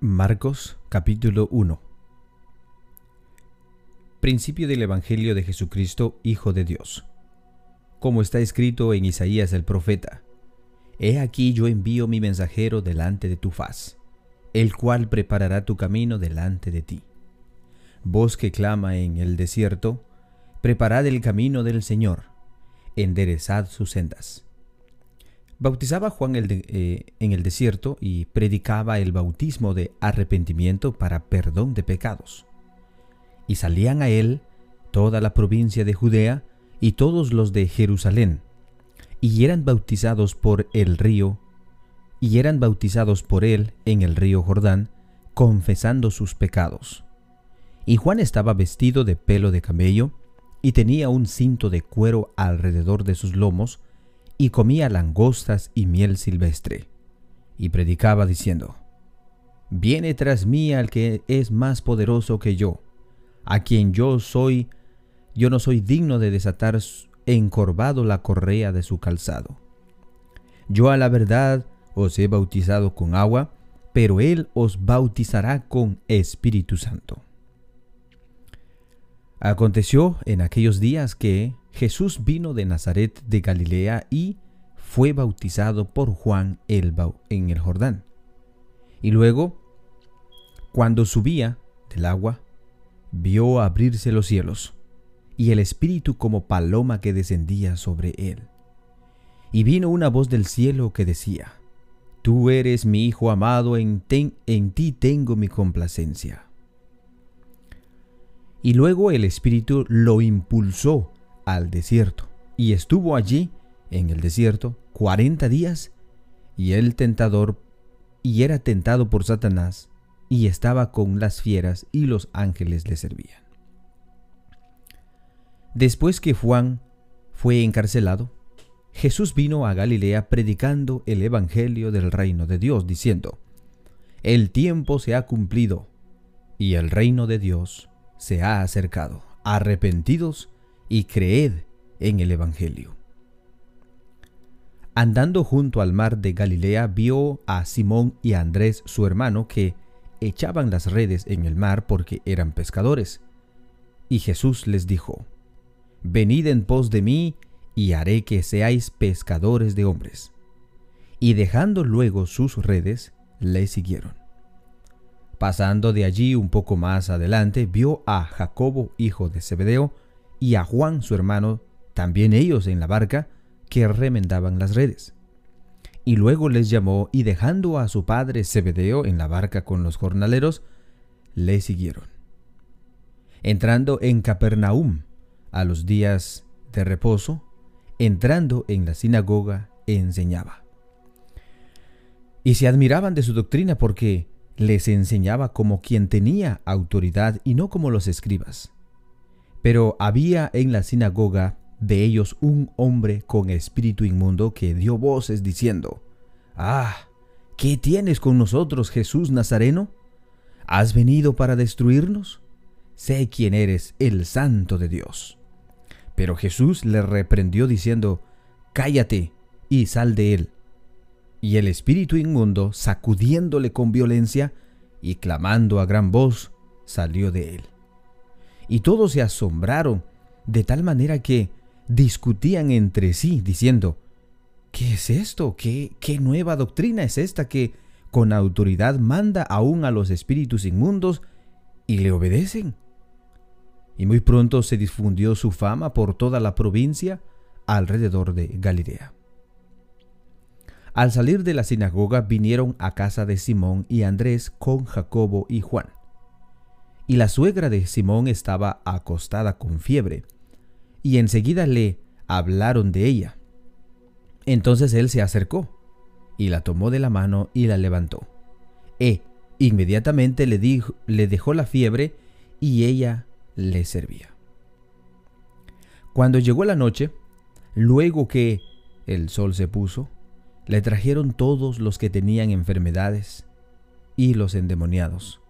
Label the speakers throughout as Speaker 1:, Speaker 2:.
Speaker 1: Marcos capítulo 1 Principio del Evangelio de Jesucristo, Hijo de Dios. Como está escrito en Isaías el profeta, He aquí yo envío mi mensajero delante de tu faz, el cual preparará tu camino delante de ti. Voz que clama en el desierto, preparad el camino del Señor, enderezad sus sendas. Bautizaba Juan eh, en el desierto y predicaba el bautismo de arrepentimiento para perdón de pecados. Y salían a él toda la provincia de Judea y todos los de Jerusalén, y eran bautizados por el río, y eran bautizados por él en el río Jordán, confesando sus pecados. Y Juan estaba vestido de pelo de camello, y tenía un cinto de cuero alrededor de sus lomos, y comía langostas y miel silvestre, y predicaba diciendo, Viene tras mí al que es más poderoso que yo, a quien yo soy, yo no soy digno de desatar encorvado la correa de su calzado. Yo a la verdad os he bautizado con agua, pero él os bautizará con Espíritu Santo. Aconteció en aquellos días que Jesús vino de Nazaret de Galilea y fue bautizado por Juan el en el Jordán. Y luego, cuando subía del agua, vio abrirse los cielos y el Espíritu como paloma que descendía sobre él. Y vino una voz del cielo que decía, Tú eres mi Hijo amado, en, en ti tengo mi complacencia. Y luego el Espíritu lo impulsó al desierto, y estuvo allí, en el desierto, cuarenta días, y el tentador, y era tentado por Satanás, y estaba con las fieras, y los ángeles le servían. Después que Juan fue encarcelado, Jesús vino a Galilea predicando el Evangelio del reino de Dios, diciendo, El tiempo se ha cumplido, y el reino de Dios se ha acercado. Arrepentidos y creed en el Evangelio. Andando junto al mar de Galilea, vio a Simón y a Andrés, su hermano, que echaban las redes en el mar porque eran pescadores. Y Jesús les dijo, Venid en pos de mí, y haré que seáis pescadores de hombres. Y dejando luego sus redes, le siguieron. Pasando de allí un poco más adelante, vio a Jacobo, hijo de Zebedeo, y a Juan su hermano, también ellos en la barca, que remendaban las redes. Y luego les llamó y dejando a su padre Zebedeo en la barca con los jornaleros, le siguieron. Entrando en Capernaum a los días de reposo, entrando en la sinagoga, enseñaba. Y se admiraban de su doctrina porque les enseñaba como quien tenía autoridad y no como los escribas pero había en la sinagoga de ellos un hombre con espíritu inmundo que dio voces diciendo, Ah, ¿qué tienes con nosotros, Jesús Nazareno? ¿Has venido para destruirnos? Sé quién eres, el santo de Dios. Pero Jesús le reprendió diciendo, Cállate y sal de él. Y el espíritu inmundo, sacudiéndole con violencia y clamando a gran voz, salió de él y todos se asombraron de tal manera que discutían entre sí, diciendo, ¿qué es esto? ¿Qué, qué nueva doctrina es esta que con autoridad manda aún a los espíritus inmundos y le obedecen? Y muy pronto se difundió su fama por toda la provincia alrededor de Galilea. Al salir de la sinagoga vinieron a casa de Simón y Andrés con Jacobo y Juan y la suegra de Simón estaba acostada con fiebre, y enseguida le hablaron de ella. Entonces él se acercó, y la tomó de la mano y la levantó. E inmediatamente le, le dejó la fiebre, y ella le servía. Cuando llegó la noche, luego que el sol se puso, le trajeron todos los que tenían enfermedades y los endemoniados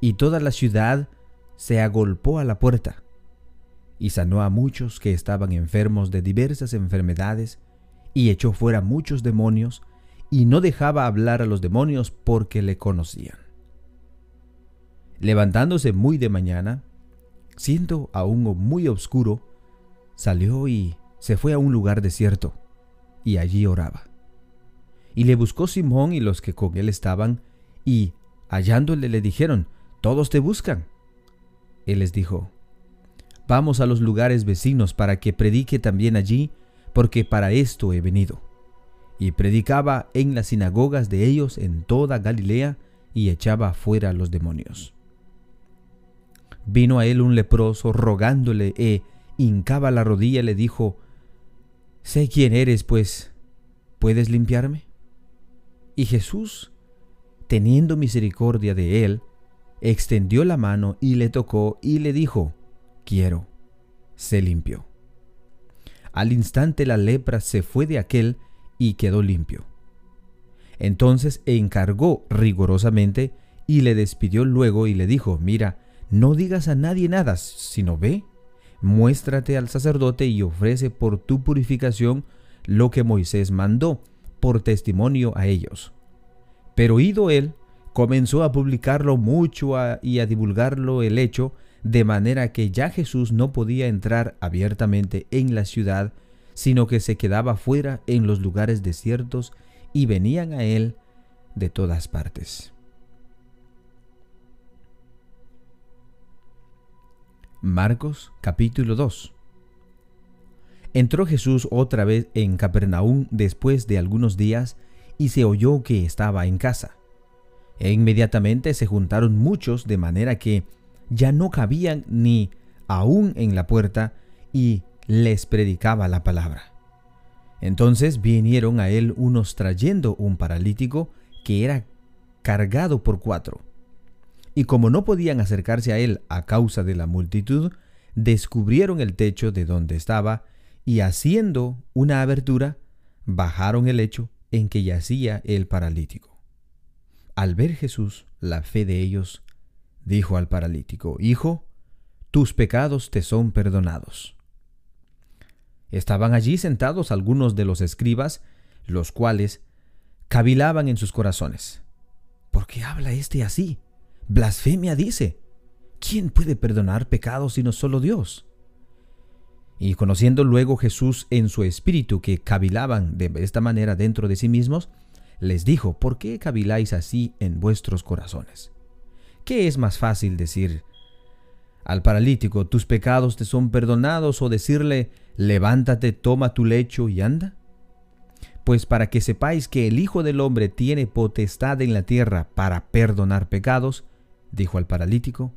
Speaker 1: y toda la ciudad se agolpó a la puerta, y sanó a muchos que estaban enfermos de diversas enfermedades, y echó fuera muchos demonios, y no dejaba hablar a los demonios porque le conocían. Levantándose muy de mañana, siendo aún muy oscuro, salió y se fue a un lugar desierto, y allí oraba. Y le buscó Simón y los que con él estaban, y hallándole le dijeron, Todos te buscan. Él les dijo, Vamos a los lugares vecinos para que predique también allí, porque para esto he venido. Y predicaba en las sinagogas de ellos en toda Galilea, y echaba fuera los demonios. Vino a él un leproso rogándole e hincaba la rodilla le dijo, Sé quién eres, pues, ¿puedes limpiarme? Y Jesús, teniendo misericordia de él, extendió la mano y le tocó y le dijo, Quiero, se limpió. Al instante la lepra se fue de aquel y quedó limpio. Entonces encargó rigorosamente y le despidió luego y le dijo, mira, no digas a nadie nada, sino ve, muéstrate al sacerdote y ofrece por tu purificación lo que Moisés mandó, por testimonio a ellos. Pero ido él, comenzó a publicarlo mucho y a divulgarlo el hecho, de manera que ya Jesús no podía entrar abiertamente en la ciudad, sino que se quedaba fuera en los lugares desiertos y venían a él de todas partes. Marcos capítulo 2 Entró Jesús otra vez en Capernaum después de algunos días y se oyó que estaba en casa. E inmediatamente se juntaron muchos de manera que ya no cabían ni aún en la puerta y les predicaba la palabra. Entonces vinieron a él unos trayendo un paralítico que era cargado por cuatro y como no podían acercarse a él a causa de la multitud, descubrieron el techo de donde estaba y haciendo una abertura, bajaron el lecho en que yacía el paralítico. Al ver Jesús la fe de ellos, dijo al paralítico, Hijo, tus pecados te son perdonados. Estaban allí sentados algunos de los escribas, los cuales cavilaban en sus corazones. ¿Por qué habla éste así? Blasfemia dice, ¿quién puede perdonar pecados sino solo Dios? Y conociendo luego Jesús en su espíritu que cavilaban de esta manera dentro de sí mismos, les dijo, ¿por qué caviláis así en vuestros corazones? ¿Qué es más fácil decir al paralítico, tus pecados te son perdonados o decirle, levántate, toma tu lecho y anda? Pues para que sepáis que el Hijo del Hombre tiene potestad en la tierra para perdonar pecados, dijo al paralítico,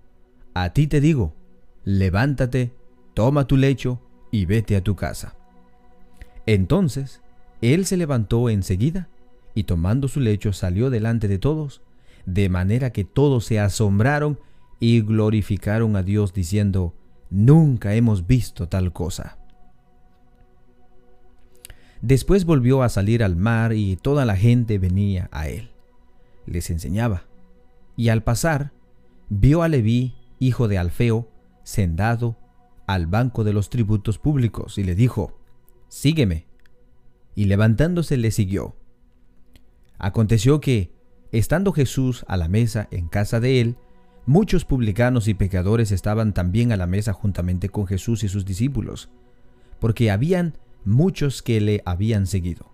Speaker 1: a ti te digo, levántate, toma tu lecho y vete a tu casa. Entonces él se levantó enseguida y tomando su lecho salió delante de todos, de manera que todos se asombraron y glorificaron a Dios diciendo, nunca hemos visto tal cosa. Después volvió a salir al mar y toda la gente venía a él. Les enseñaba. Y al pasar, vio a Leví, hijo de Alfeo, sentado al banco de los tributos públicos, y le dijo, Sígueme. Y levantándose le siguió. Aconteció que, estando Jesús a la mesa en casa de él, muchos publicanos y pecadores estaban también a la mesa juntamente con Jesús y sus discípulos, porque habían muchos que le habían seguido.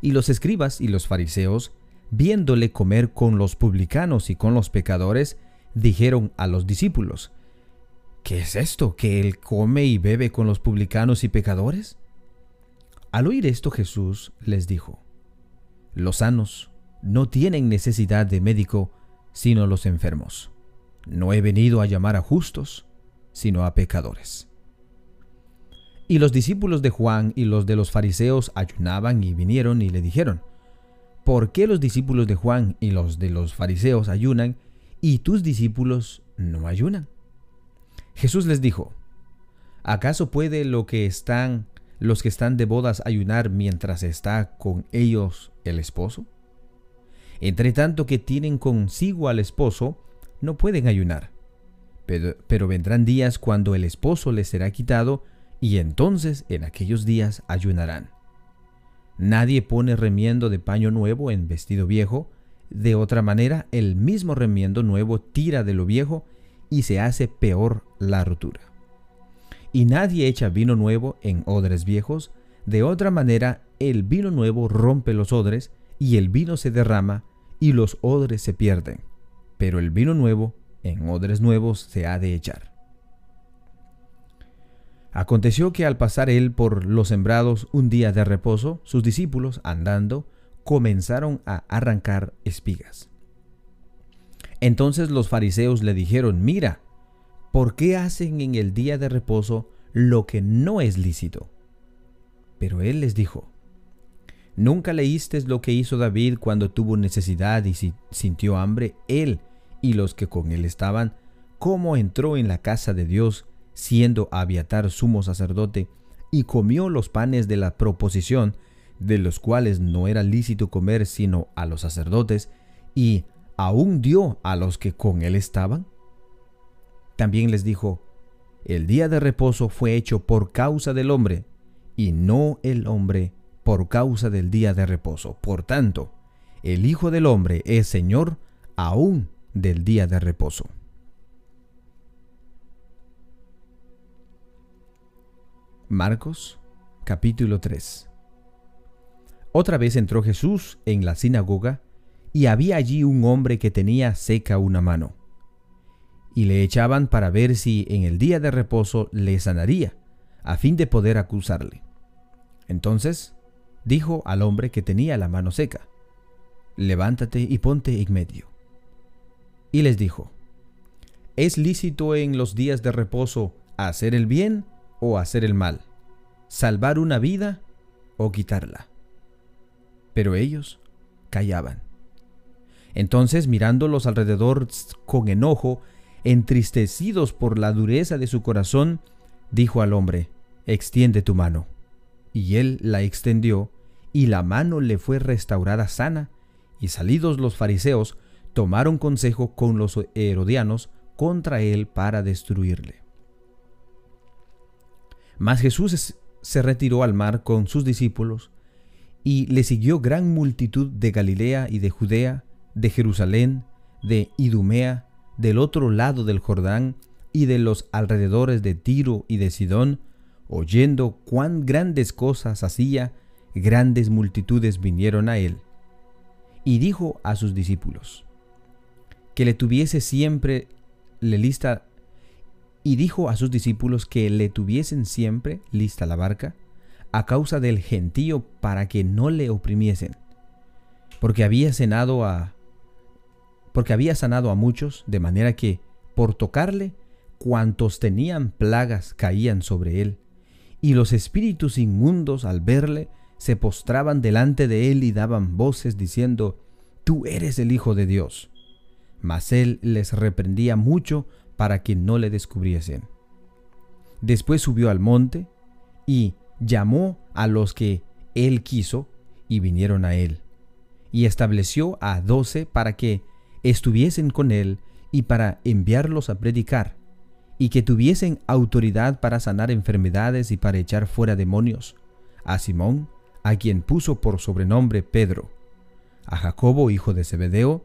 Speaker 1: Y los escribas y los fariseos viéndole comer con los publicanos y con los pecadores, dijeron a los discípulos, ¿qué es esto, que él come y bebe con los publicanos y pecadores? Al oír esto Jesús les dijo, los sanos no tienen necesidad de médico, sino los enfermos. No he venido a llamar a justos, sino a pecadores. Y los discípulos de Juan y los de los fariseos ayunaban y vinieron y le dijeron, ¿por qué los discípulos de Juan y los de los fariseos ayunan y tus discípulos no ayunan? Jesús les dijo, ¿acaso puede lo que están los que están de bodas ayunar mientras está con ellos el esposo? Entre tanto que tienen consigo al esposo, no pueden ayunar. Pero, pero vendrán días cuando el esposo les será quitado, y entonces en aquellos días ayunarán. Nadie pone remiendo de paño nuevo en vestido viejo, de otra manera el mismo remiendo nuevo tira de lo viejo y se hace peor la rotura. Y nadie echa vino nuevo en odres viejos, de otra manera el vino nuevo rompe los odres y el vino se derrama y los odres se pierden. Pero el vino nuevo en odres nuevos se ha de echar. Aconteció que al pasar él por los sembrados un día de reposo, sus discípulos, andando, comenzaron a arrancar espigas. Entonces los fariseos le dijeron, mira, ¿por qué hacen en el día de reposo lo que no es lícito? Pero él les dijo, ¿nunca leíste lo que hizo David cuando tuvo necesidad y sintió hambre, él y los que con él estaban, cómo entró en la casa de Dios, siendo Abiatar sumo sacerdote, y comió los panes de la proposición, de los cuales no era lícito comer sino a los sacerdotes, y aún dio a los que con él estaban? También les dijo, el día de reposo fue hecho por causa del hombre, y no el hombre por causa del día de reposo. Por tanto, el Hijo del Hombre es Señor aún del día de reposo. Marcos capítulo 3 Otra vez entró Jesús en la sinagoga y había allí un hombre que tenía seca una mano. Y le echaban para ver si en el día de reposo le sanaría, a fin de poder acusarle. Entonces dijo al hombre que tenía la mano seca, Levántate y ponte en medio y les dijo, ¿es lícito en los días de reposo hacer el bien o hacer el mal? ¿Salvar una vida o quitarla? Pero ellos callaban. Entonces mirándolos alrededor con enojo, entristecidos por la dureza de su corazón, dijo al hombre, extiende tu mano. Y él la extendió, y la mano le fue restaurada sana, y salidos los fariseos, tomaron consejo con los herodianos contra él para destruirle. Mas Jesús se retiró al mar con sus discípulos, y le siguió gran multitud de Galilea y de Judea, de Jerusalén, de Idumea, del otro lado del Jordán, y de los alrededores de Tiro y de Sidón, oyendo cuán grandes cosas hacía, grandes multitudes vinieron a él. Y dijo a sus discípulos, que le tuviese siempre le lista y dijo a sus discípulos que le tuviesen siempre lista la barca a causa del gentío para que no le oprimiesen, porque había cenado a porque había sanado a muchos de manera que por tocarle cuantos tenían plagas caían sobre él, y los espíritus inmundos al verle se postraban delante de él y daban voces diciendo, Tú eres el Hijo de Dios mas él les reprendía mucho para que no le descubriesen. Después subió al monte y llamó a los que él quiso y vinieron a él. Y estableció a doce para que estuviesen con él y para enviarlos a predicar, y que tuviesen autoridad para sanar enfermedades y para echar fuera demonios, a Simón, a quien puso por sobrenombre Pedro, a Jacobo hijo de Zebedeo,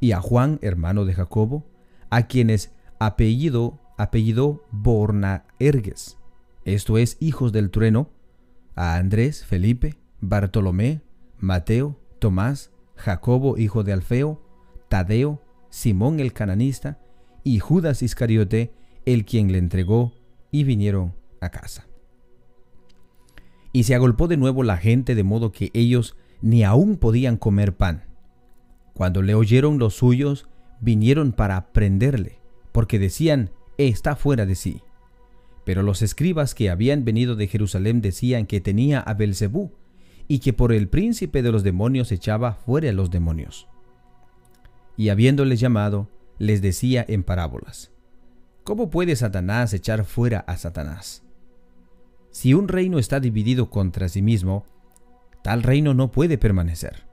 Speaker 1: y a Juan, hermano de Jacobo, a quienes apellido, apellido Bornaerges, esto es, hijos del trueno, a Andrés, Felipe, Bartolomé, Mateo, Tomás, Jacobo, hijo de Alfeo, Tadeo, Simón el cananista, y Judas Iscariote, el quien le entregó, y vinieron a casa. Y se agolpó de nuevo la gente de modo que ellos ni aún podían comer pan. Cuando le oyeron los suyos, vinieron para prenderle, porque decían, está fuera de sí. Pero los escribas que habían venido de Jerusalén decían que tenía a Belzebú, y que por el príncipe de los demonios echaba fuera a los demonios. Y habiéndoles llamado, les decía en parábolas, ¿Cómo puede Satanás echar fuera a Satanás? Si un reino está dividido contra sí mismo, tal reino no puede permanecer.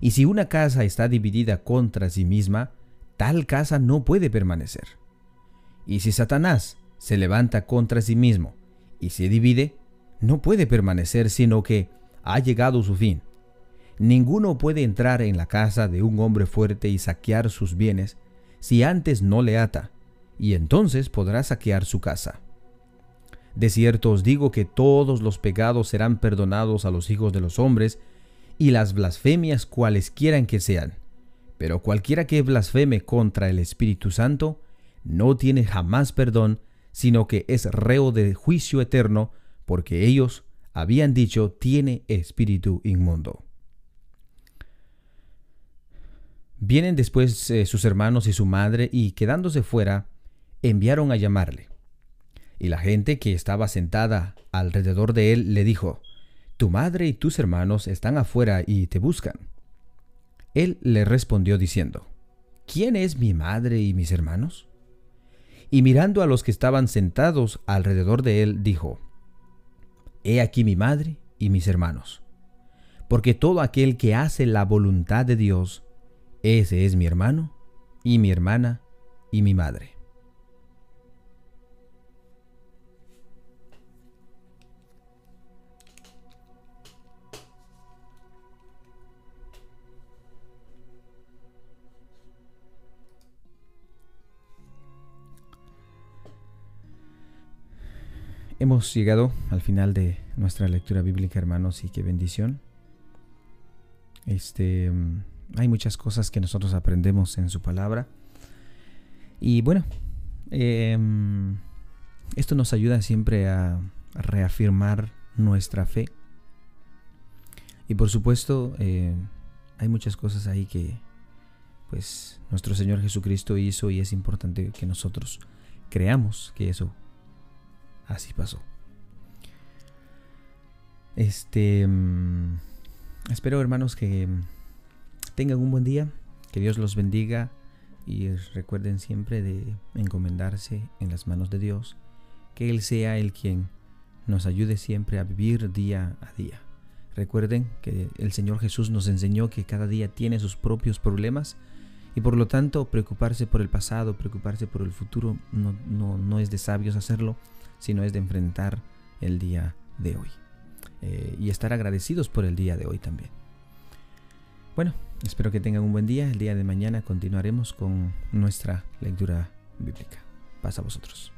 Speaker 1: Y si una casa está dividida contra sí misma, tal casa no puede permanecer. Y si Satanás se levanta contra sí mismo y se divide, no puede permanecer, sino que ha llegado su fin. Ninguno puede entrar en la casa de un hombre fuerte y saquear sus bienes si antes no le ata, y entonces podrá saquear su casa. De cierto os digo que todos los pecados serán perdonados a los hijos de los hombres, y las blasfemias cualesquieran que sean. Pero cualquiera que blasfeme contra el Espíritu Santo, no tiene jamás perdón, sino que es reo de juicio eterno, porque ellos habían dicho tiene espíritu inmundo. Vienen después eh, sus hermanos y su madre y quedándose fuera, enviaron a llamarle. Y la gente que estaba sentada alrededor de él le dijo, Tu madre y tus hermanos están afuera y te buscan. Él le respondió diciendo, ¿quién es mi madre y mis hermanos? Y mirando a los que estaban sentados alrededor de él, dijo, He aquí mi madre y mis hermanos, porque todo aquel que hace la voluntad de Dios, ese es mi hermano y mi hermana y mi madre. Hemos llegado al final de nuestra lectura bíblica, hermanos, y qué bendición. Este, mm, hay muchas cosas que nosotros aprendemos en su palabra. Y bueno, em, esto nos ayuda siempre a, reafirmar nuestra fe. Y por supuesto, eh, hay muchas cosas ahí que pues nuestro Señor Jesucristo hizo y es importante que nosotros creamos que eso así pasó. Este. Mm, espero, hermanos, que tengan un buen día. Que Dios los bendiga. Y recuerden siempre de encomendarse en las manos de Dios. Que Él sea el quien nos ayude siempre a vivir día a día. Recuerden que el Señor Jesús nos enseñó que cada día tiene sus propios problemas y por lo tanto preocuparse por el pasado, preocuparse por el futuro no, no, no es de sabios hacerlo, sino es de enfrentar el día de hoy. Eh, y estar agradecidos por el día de hoy también. Bueno, espero que tengan un buen día. El día de mañana continuaremos con nuestra lectura bíblica. Pasa a vosotros.